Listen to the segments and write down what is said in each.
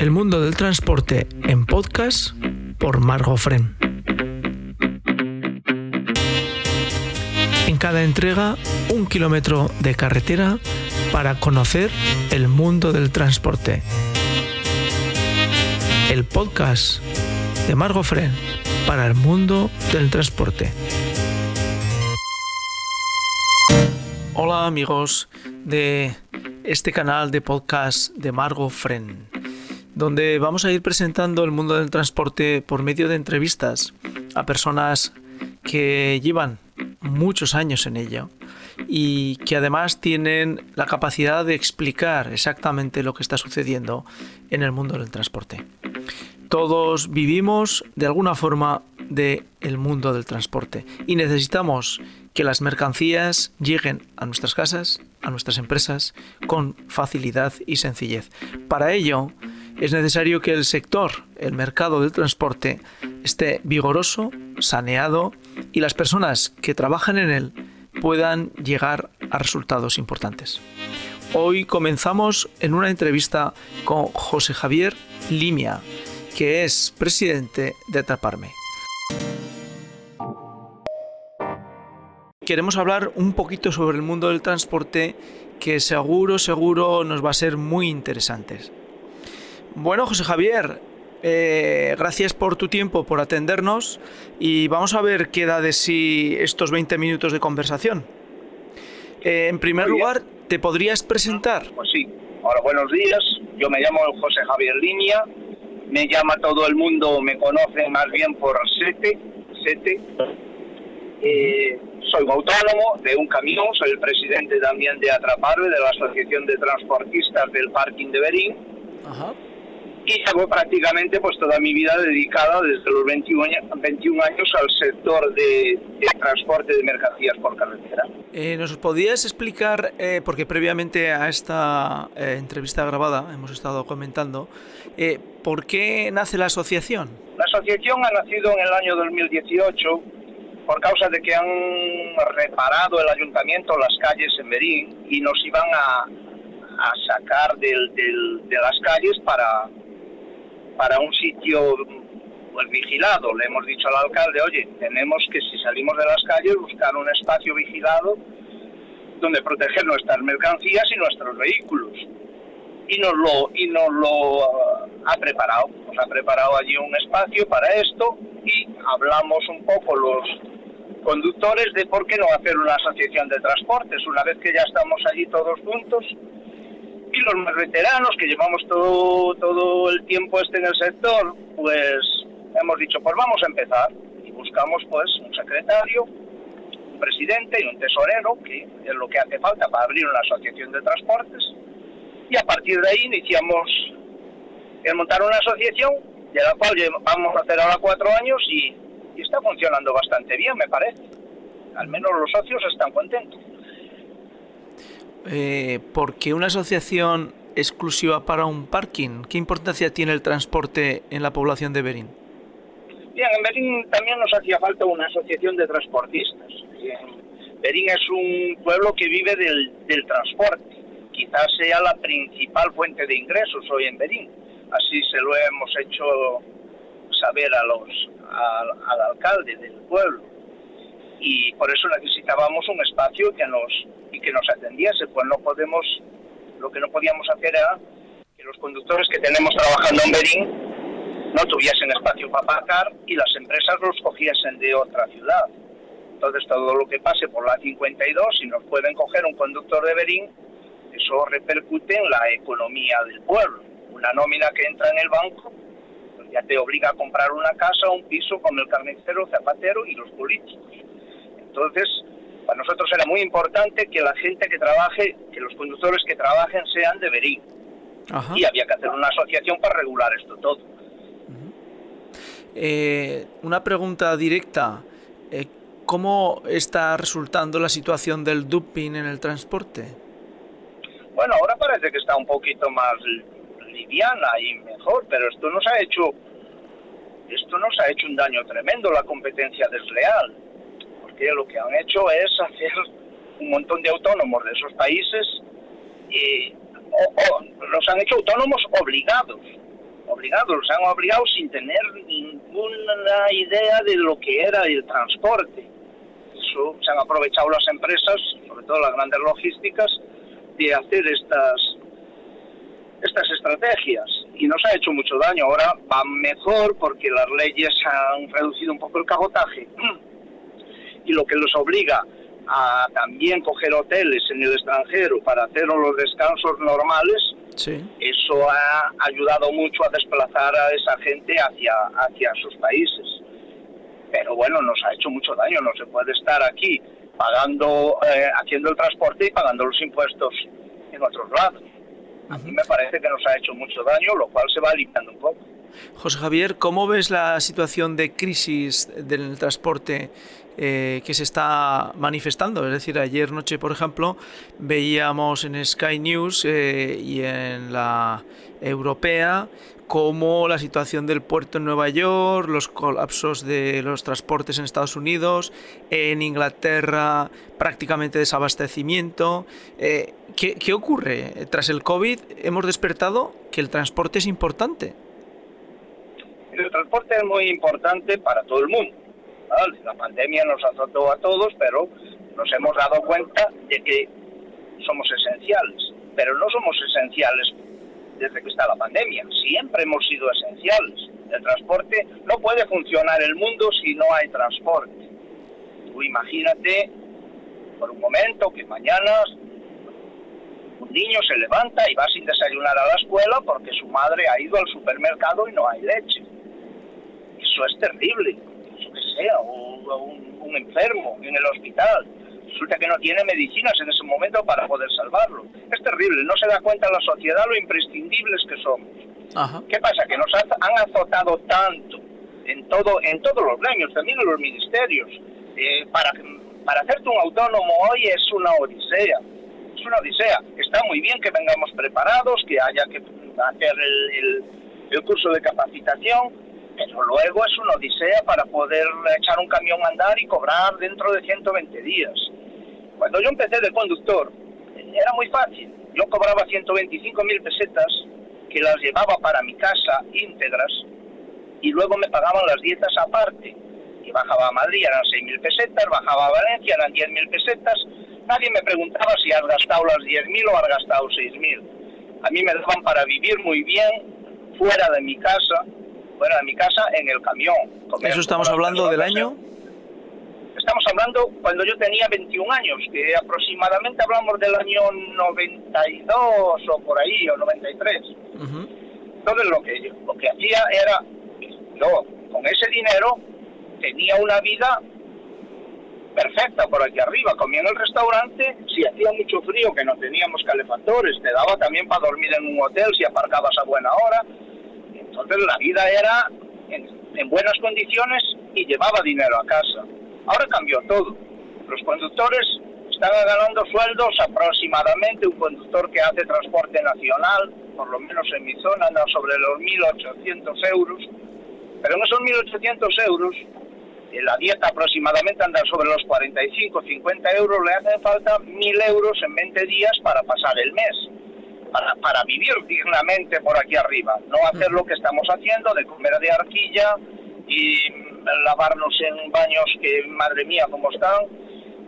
El mundo del transporte en podcast por Margo Fren. En cada entrega, un kilómetro de carretera para conocer el mundo del transporte. El podcast de Margo Fren para el mundo del transporte. Hola amigos de este canal de podcast de Margo Fren, donde vamos a ir presentando el mundo del transporte por medio de entrevistas a personas que llevan muchos años en ello y que además tienen la capacidad de explicar exactamente lo que está sucediendo en el mundo del transporte. Todos vivimos de alguna forma del el mundo del transporte y necesitamos que las mercancías lleguen a nuestras casas, a nuestras empresas, con facilidad y sencillez. Para ello, es necesario que el sector, el mercado del transporte, esté vigoroso, saneado y las personas que trabajan en él puedan llegar a resultados importantes. Hoy comenzamos en una entrevista con José Javier Limia, que es presidente de Atraparme. queremos hablar un poquito sobre el mundo del transporte que seguro, seguro nos va a ser muy interesante. Bueno, José Javier, eh, gracias por tu tiempo, por atendernos y vamos a ver qué da de sí estos 20 minutos de conversación. Eh, en primer lugar, ¿te podrías presentar? Pues sí. Hola, buenos días. Yo me llamo José Javier Línea. Me llama todo el mundo, me conoce más bien por Sete. Sete. Eh, soy autónomo de un camión, soy el presidente también de Atraparve, de la Asociación de Transportistas del Parking de Berín. Y llevo prácticamente pues toda mi vida dedicada desde los 21, años al sector de, transporte de mercancías por carretera. Eh, ¿Nos podías explicar, eh, porque previamente a esta eh, entrevista grabada hemos estado comentando, por qué nace la asociación? La asociación ha nacido en el año 2018 por causa de que han reparado el ayuntamiento las calles en Berín y nos iban a, sacar de las calles para, para un sitio pues, vigilado. Le hemos dicho al alcalde, oye, tenemos que si salimos de las calles buscar un espacio vigilado donde proteger nuestras mercancías y nuestros vehículos. Y nos lo, y nos lo ha preparado. Nos ha preparado allí un espacio para esto y hablamos un poco los conductores de por qué no hacer una asociación de transportes una vez que ya estamos allí todos juntos y los más veteranos que llevamos todo todo el tiempo este en el sector pues hemos dicho pues vamos a empezar y buscamos pues un secretario un presidente y un tesorero que es lo que hace falta para abrir una asociación de transportes y a partir de ahí iniciamos el montar una asociación de la cual vamos a hacer ahora cuatro años y está funcionando bastante bien, me parece. Al menos los socios están contentos. Eh, ¿Por qué una asociación exclusiva para un parking? ¿Qué importancia tiene el transporte en la población de Berín? Bien, en Berín también nos hacía falta una asociación de transportistas. Berín es un pueblo que vive del, del transporte. Quizás sea la principal fuente de ingresos hoy en Berín. Así se lo hemos hecho saber a los, al, alcalde del pueblo y por eso necesitábamos un espacio que nos y que nos atendiese pues no podemos lo que no podíamos hacer era que los conductores que tenemos trabajando en Berín no tuviesen espacio para aparcar y las empresas los cogiesen de otra ciudad entonces todo lo que pase por la 52 si nos pueden coger un conductor de Berín eso repercute en la economía del pueblo una nómina que entra en el banco ya te obliga a comprar una casa, un piso con el carnicero, zapatero y los políticos. Entonces, para nosotros era muy importante que la gente que trabaje, que los conductores que trabajen sean de Berín. Y había que hacer una asociación para regular esto todo. Eh, una pregunta directa. Eh, ¿Cómo está resultando la situación del dumping en el transporte? Bueno, ahora parece que está un poquito más liviana y mejor, pero esto nos ha hecho esto nos ha hecho un daño tremendo la competencia desleal, lo que han hecho es hacer un montón de autónomos de esos países y los han hecho autónomos obligados, obligados, los han obligado sin tener ninguna idea de lo que era el transporte. Eso se han aprovechado las empresas, sobre todo las grandes logísticas, de hacer estas estas estrategias y nos ha hecho mucho daño. Ahora va mejor porque las leyes han reducido un poco el cabotaje y lo que los obliga a también coger hoteles en el extranjero para hacer los descansos normales, eso ha ayudado mucho a desplazar a esa gente hacia, hacia sus países. Pero bueno, nos ha hecho mucho daño, no se puede estar aquí pagando, eh, haciendo el transporte y pagando los impuestos en otros lados. A mí me parece que nos ha hecho mucho daño, lo cual se va limpiando un poco. José Javier, ¿cómo ves la situación de crisis del transporte eh, que se está manifestando. Es decir, ayer noche, por ejemplo, veíamos en Sky News eh, y en la europea cómo la situación del puerto en Nueva York, los colapsos de los transportes en Estados Unidos, en Inglaterra prácticamente desabastecimiento. Eh, ¿qué, ¿Qué ocurre? Tras el COVID hemos despertado que el transporte es importante. El transporte es muy importante para todo el mundo la pandemia nos azotó a todos, pero nos hemos dado cuenta de que somos esenciales. Pero no somos esenciales desde que está la pandemia. Siempre hemos sido esenciales. El transporte no puede funcionar el mundo si no hay transporte. Tú imagínate por un momento que mañana un niño se levanta y va sin desayunar a la escuela porque su madre ha ido al supermercado y no hay leche. Eso es terrible o, un, enfermo en el hospital. Resulta que no tiene medicinas en ese momento para poder salvarlo. Es terrible, no se da cuenta la sociedad lo imprescindibles que somos. ¿Qué pasa? Que nos han azotado tanto en todo en todos los gremios, también en los ministerios. Eh, para, para hacerte un autónomo hoy es una odisea. Es una odisea. Está muy bien que vengamos preparados, que haya que hacer el, el curso de capacitación, pero luego es una odisea para poder echar un camión a andar y cobrar dentro de 120 días. Cuando yo empecé de conductor, era muy fácil. Yo cobraba 125 mil pesetas que las llevaba para mi casa íntegras y luego me pagaban las dietas aparte. Y bajaba a Madrid, eran 6 mil pesetas, bajaba a Valencia, eran 10 mil pesetas. Nadie me preguntaba si has gastado las 10 mil o has gastado 6 mil. A mí me daban para vivir muy bien fuera de mi casa fuera de mi casa en el camión. ¿Eso estamos hablando del año? Estamos hablando cuando yo tenía 21 años, que aproximadamente hablamos del año 92 o por ahí, o 93. Entonces lo que, lo que hacía era, yo con ese dinero tenía una vida perfecta por aquí arriba, comía en el restaurante, si hacía mucho frío que no teníamos calefactores, te daba también para dormir en un hotel si aparcabas a buena hora, entonces la vida era en, buenas condiciones y llevaba dinero a casa. Ahora cambió todo. Los conductores están ganando sueldos aproximadamente, un conductor que hace transporte nacional, por lo menos en mi zona, anda sobre los 1.800 euros. Pero en esos 1.800 euros, en la dieta aproximadamente anda sobre los 45, 50 euros, le hacen falta 1.000 euros en 20 días para pasar el mes para, para vivir dignamente por aquí arriba, no hacer lo que estamos haciendo de comer de arquilla y lavarnos en baños que, madre mía, cómo están.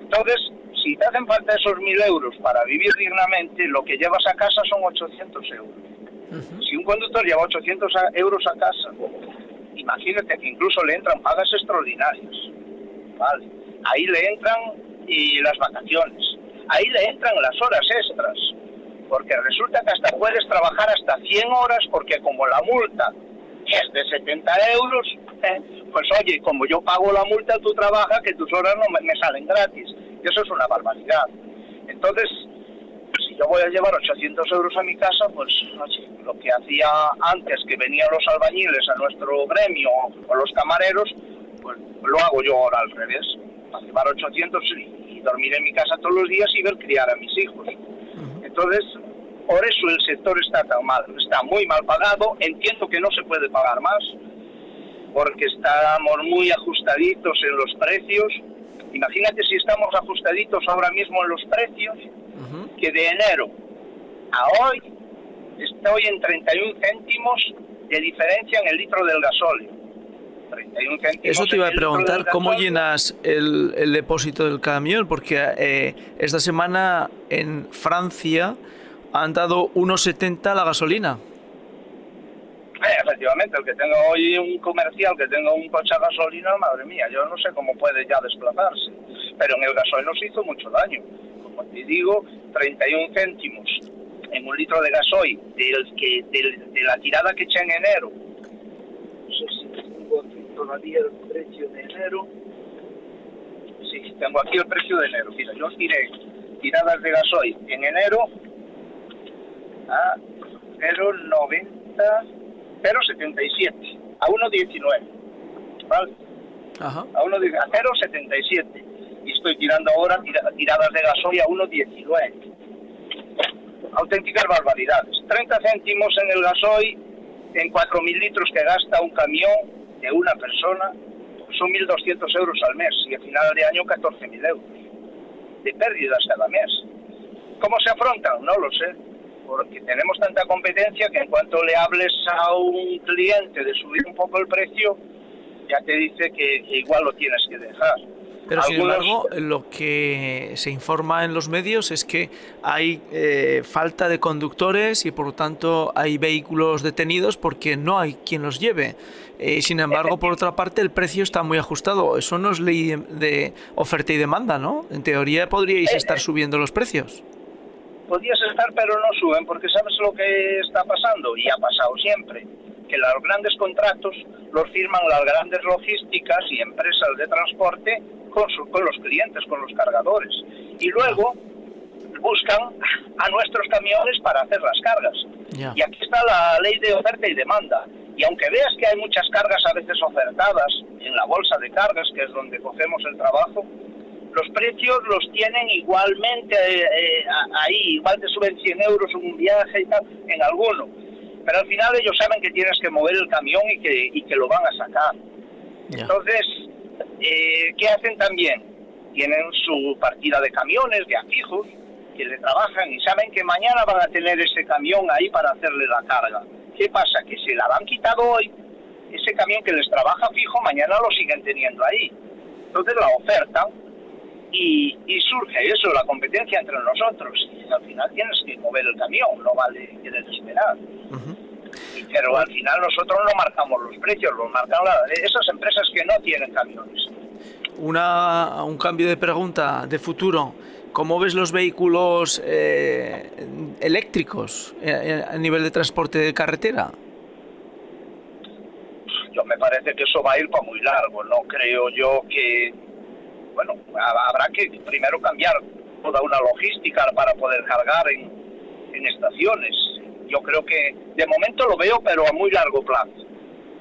Entonces, si te hacen falta esos mil euros para vivir dignamente, lo que llevas a casa son 800 euros. Si un conductor lleva 800 euros a casa, imagínate que incluso le entran pagas extraordinarias. Vale. Ahí le entran y las vacaciones. Ahí le entran las horas extras porque resulta que hasta puedes trabajar hasta 100 horas porque como la multa es de 70 euros, eh, pues oye, como yo pago la multa, tú trabajas, que tus horas no me, salen gratis. Y eso es una barbaridad. Entonces, si yo voy a llevar 800 euros a mi casa, pues oye, lo que hacía antes que venían los albañiles a nuestro gremio o los camareros, pues lo hago yo ahora al revés. Para llevar 800 y dormir en mi casa todos los días y ver criar a mis hijos. Entonces, por eso el sector está tan mal, está muy mal pagado, entiendo que no se puede pagar más, porque estamos muy ajustaditos en los precios. Imagínate si estamos ajustaditos ahora mismo en los precios, que de enero a hoy estoy en 31 céntimos de diferencia en el litro del gasóleo. 31 céntimos Eso te iba a preguntar, ¿cómo llenas el, el, depósito del camión? Porque eh, esta semana en Francia han dado 1,70 la gasolina. Eh, efectivamente, el que tenga hoy un comercial, que tenga un coche a gasolina, madre mía, yo no sé cómo puede ya desplazarse. Pero en el gasoil nos hizo mucho daño. Como te digo, 31 céntimos en un litro de gasoil del que, de la tirada que eché en enero. No sé si tengo aquí todavía el precio de enero. Sí, tengo aquí el precio de enero. Mira, yo tiré tiradas de gasoil en enero a 0,90 0,77 a 1,19. ¿Vale? Ajá. A, 1, a 0,77. Y estoy tirando ahora tiradas de gasoil a 1,19. Auténticas barbaridades. 30 céntimos en el gasoil en 4.000 litros que gasta un camión de una persona son 1.200 euros al mes y a final de año 14.000 euros de pérdidas cada mes. ¿Cómo se afrontan? No lo sé porque tenemos tanta competencia que en cuanto le hables a un cliente de subir un poco el precio, ya te dice que, igual lo tienes que dejar. Pero sin embargo, lo que se informa en los medios es que hay eh, falta de conductores y por lo tanto hay vehículos detenidos porque no hay quien los lleve. Eh, sin embargo, por otra parte, el precio está muy ajustado. Eso no es ley de, oferta y demanda, ¿no? En teoría podríais eh, estar subiendo los precios podías estar pero no suben porque sabes lo que está pasando y ha pasado siempre que los grandes contratos los firman las grandes logísticas y empresas de transporte con, con los clientes, con los cargadores y luego buscan a nuestros camiones para hacer las cargas. Y aquí está la ley de oferta y demanda. Y aunque veas que hay muchas cargas a veces ofertadas en la bolsa de cargas, que es donde cogemos el trabajo, los precios los tienen igualmente eh, eh, ahí, igual te suben 100 euros un viaje y tal, en alguno. Pero al final ellos saben que tienes que mover el camión y que, y que lo van a sacar. Entonces, eh, ¿qué hacen también? Tienen su partida de camiones, de afijos, que le trabajan y saben que mañana van a tener ese camión ahí para hacerle la carga. ¿Qué pasa? Que si la han quitado hoy, ese camión que les trabaja fijo, mañana lo siguen teniendo ahí. Entonces la oferta y, surge eso, la competencia entre nosotros. Y al final tienes que mover el camión, no vale que desesperar. Pero al final nosotros no marcamos los precios, los marcan esas empresas que no tienen camiones. Una, un cambio de pregunta de futuro. ¿Cómo ves los vehículos eh, eléctricos eh, a nivel de transporte de carretera? Yo me parece que eso va a ir para muy largo. No creo yo que bueno, habrá que primero cambiar toda una logística para poder cargar en, en estaciones. Yo creo que de momento lo veo, pero a muy largo plazo.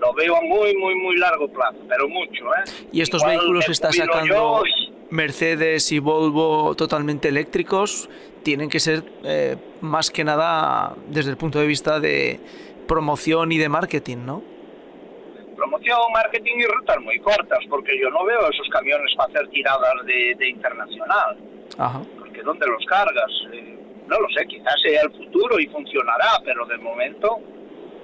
Lo veo a muy, muy, muy largo plazo, pero mucho. ¿eh? ¿Y estos vehículos está sacando Mercedes y Volvo totalmente eléctricos? Tienen que ser eh, más que nada desde el punto de vista de promoción y de marketing, ¿no? promoción, marketing y rutas muy cortas, porque yo no veo esos camiones para hacer tiradas de, internacional. Porque ¿dónde los cargas? Eh, no lo sé, quizás sea el futuro y funcionará, pero de momento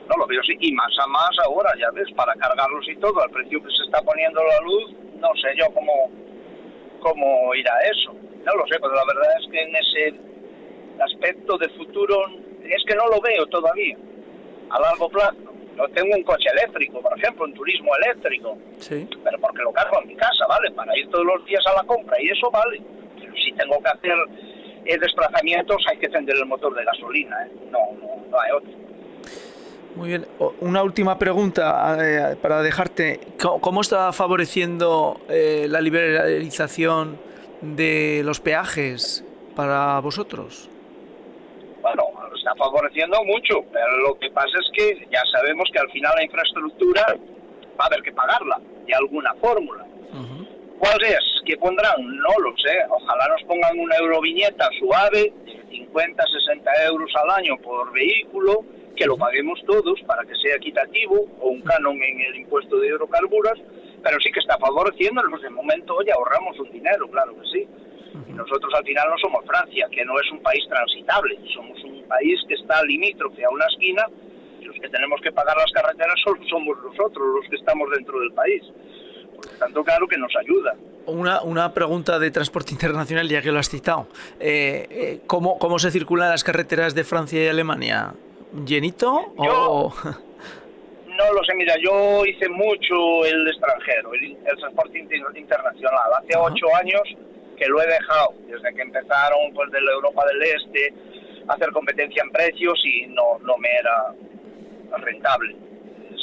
no lo veo así. Y más a más ahora, ya ves, para cargarlos y todo, al precio que se está poniendo la luz, no sé yo cómo, cómo irá eso. No lo sé, pero la verdad es que en ese aspecto de futuro es que no lo veo todavía a largo plazo. Yo tengo un coche eléctrico, por ejemplo, un turismo eléctrico. Sí. Pero porque lo cargo en mi casa, ¿vale? Para ir todos los días a la compra y eso vale. Pero si tengo que hacer eh, desplazamientos hay que encender el motor de gasolina, ¿eh? No, no, no hay otro. Muy bien. Una última pregunta eh, para dejarte. ¿Cómo está favoreciendo eh, la liberalización de los peajes para vosotros? Bueno, está favoreciendo mucho, pero lo que pasa es que ya sabemos que al final la infraestructura va a haber que pagarla de alguna fórmula. ¿Cuál es? ¿Qué pondrán? No lo sé. Ojalá nos pongan una euroviñeta suave de 50, 60 euros al año por vehículo, que lo paguemos todos para que sea equitativo, o un canon en el impuesto de hidrocarburos, pero sí que está favoreciendo, de momento, oye, ahorramos un dinero, claro que sí. Y nosotros al final no somos Francia, que no es un país transitable, somos un país que está limítrofe a una esquina los que tenemos que pagar las carreteras solo somos nosotros, los que estamos dentro del país. Tanto, claro que nos ayuda. Una, una pregunta de transporte internacional, ya que lo has citado. Eh, eh, ¿cómo, ¿Cómo se circulan las carreteras de Francia y Alemania? ¿Llenito o...? No lo sé, mira, yo hice mucho el extranjero, el, transporte internacional. Hace ocho años que lo he dejado, desde que empezaron pues, de la Europa del Este a hacer competencia en precios y no, no me era rentable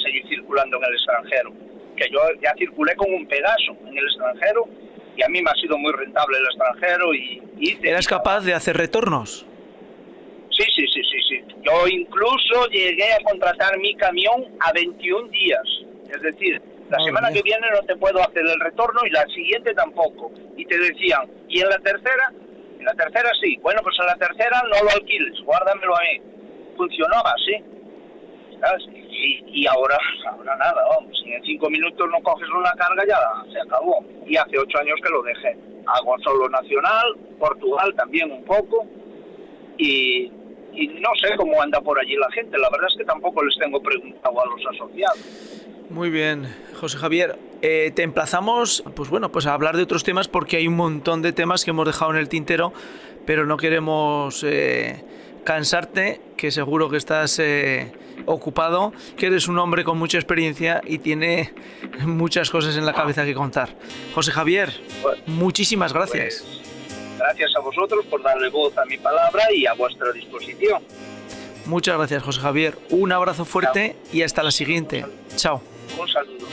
seguir circulando en el extranjero. Que yo ya circulé con un pedazo en el extranjero y a mí me ha sido muy rentable el extranjero y... y ¿Eras capaz de hacer retornos? Sí, sí, sí, sí, sí. Yo incluso llegué a contratar mi camión a 21 días. Es decir, la semana que viene no te puedo hacer el retorno y la siguiente tampoco. Y te decían, ¿y en la tercera? En la tercera sí. Bueno, pues en la tercera no lo alquiles, guárdamelo a mí. Funcionaba así. Y, ahora, ahora nada, vamos. Si en cinco minutos no coges una carga ya se acabó. Y hace ocho años que lo dejé. Hago solo nacional, Portugal también un poco. Y, y no sé cómo anda por allí la gente. La verdad es que tampoco les tengo preguntado a los asociados. Muy bien, José Javier. Eh, te emplazamos, pues bueno, pues a hablar de otros temas porque hay un montón de temas que hemos dejado en el tintero, pero no queremos eh, cansarte, que seguro que estás eh, ocupado, que eres un hombre con mucha experiencia y tiene muchas cosas en la cabeza que contar. José Javier, muchísimas gracias. Pues, Gracias a vosotros por darle voz a mi palabra y a vuestra disposición. Muchas gracias, José Javier. Un abrazo fuerte y hasta la siguiente. Chao. Un saludo.